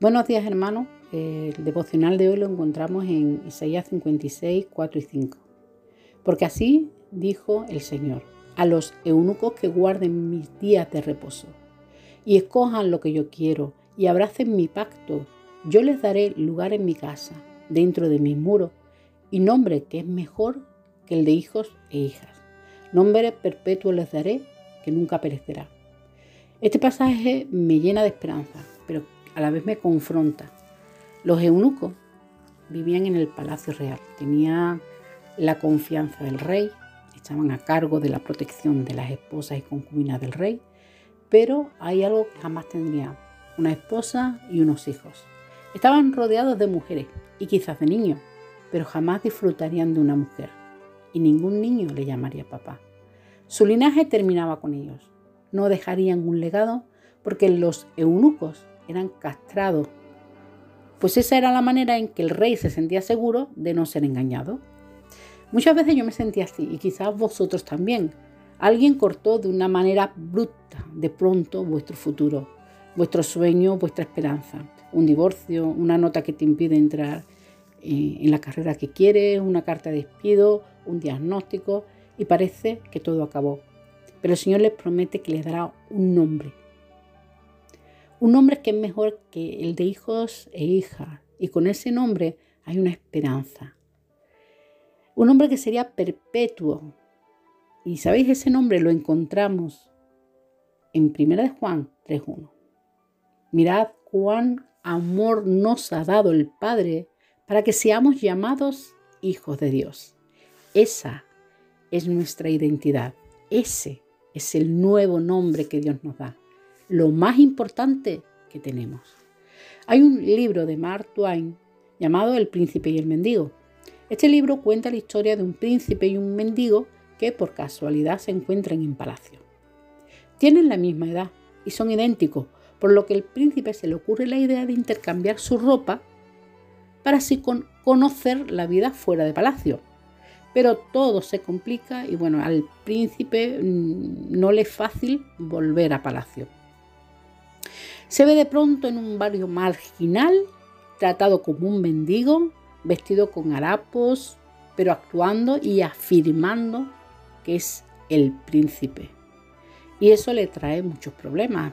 Buenos días hermanos, el devocional de hoy lo encontramos en Isaías 56, 4 y 5. Porque así dijo el Señor, a los eunucos que guarden mis días de reposo y escojan lo que yo quiero y abracen mi pacto, yo les daré lugar en mi casa, dentro de mis muros, y nombre que es mejor que el de hijos e hijas. Nombre perpetuo les daré que nunca perecerá. Este pasaje me llena de esperanza, pero a la vez me confronta. Los eunucos vivían en el palacio real, tenían la confianza del rey, estaban a cargo de la protección de las esposas y concubinas del rey, pero hay algo que jamás tendrían, una esposa y unos hijos. Estaban rodeados de mujeres y quizás de niños, pero jamás disfrutarían de una mujer y ningún niño le llamaría papá. Su linaje terminaba con ellos. No dejarían un legado porque los eunucos eran castrados, pues esa era la manera en que el rey se sentía seguro de no ser engañado. Muchas veces yo me sentía así y quizás vosotros también. Alguien cortó de una manera bruta de pronto vuestro futuro, vuestro sueño, vuestra esperanza. Un divorcio, una nota que te impide entrar eh, en la carrera que quieres, una carta de despido, un diagnóstico y parece que todo acabó. Pero el Señor les promete que les dará un nombre, un nombre que es mejor que el de hijos e hijas. Y con ese nombre hay una esperanza. Un nombre que sería perpetuo. Y sabéis, ese nombre lo encontramos en 1 de Juan 3.1. Mirad cuán amor nos ha dado el Padre para que seamos llamados hijos de Dios. Esa es nuestra identidad. Ese es el nuevo nombre que Dios nos da lo más importante que tenemos. Hay un libro de Mark Twain llamado El príncipe y el mendigo. Este libro cuenta la historia de un príncipe y un mendigo que por casualidad se encuentran en palacio. Tienen la misma edad y son idénticos, por lo que el príncipe se le ocurre la idea de intercambiar su ropa para así conocer la vida fuera de palacio. Pero todo se complica y bueno, al príncipe mm, no le es fácil volver a palacio. Se ve de pronto en un barrio marginal, tratado como un mendigo, vestido con harapos, pero actuando y afirmando que es el príncipe. Y eso le trae muchos problemas.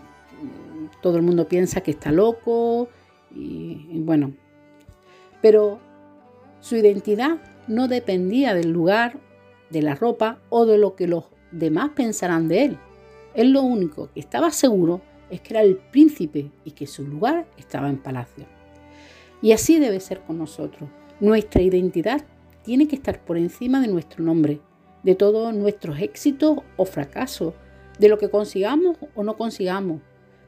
Todo el mundo piensa que está loco y, y bueno. Pero su identidad no dependía del lugar, de la ropa o de lo que los demás pensarán de él. Él lo único que estaba seguro es que era el príncipe y que su lugar estaba en palacio. Y así debe ser con nosotros. Nuestra identidad tiene que estar por encima de nuestro nombre, de todos nuestros éxitos o fracasos, de lo que consigamos o no consigamos.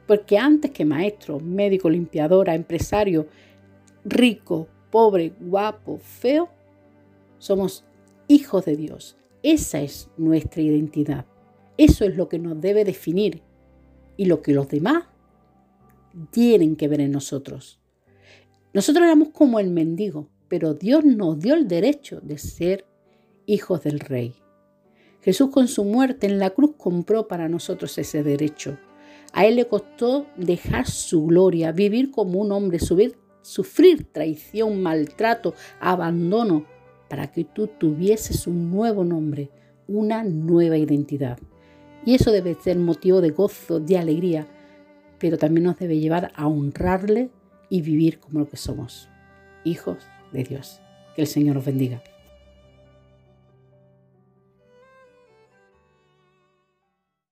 Porque antes que maestro, médico, limpiadora, empresario, rico, pobre, guapo, feo, somos hijos de Dios. Esa es nuestra identidad. Eso es lo que nos debe definir y lo que los demás tienen que ver en nosotros. Nosotros éramos como el mendigo, pero Dios nos dio el derecho de ser hijos del Rey. Jesús con su muerte en la cruz compró para nosotros ese derecho. A Él le costó dejar su gloria, vivir como un hombre, sufrir traición, maltrato, abandono, para que tú tuvieses un nuevo nombre, una nueva identidad. Y eso debe ser motivo de gozo, de alegría, pero también nos debe llevar a honrarle y vivir como lo que somos, hijos de Dios. Que el Señor os bendiga.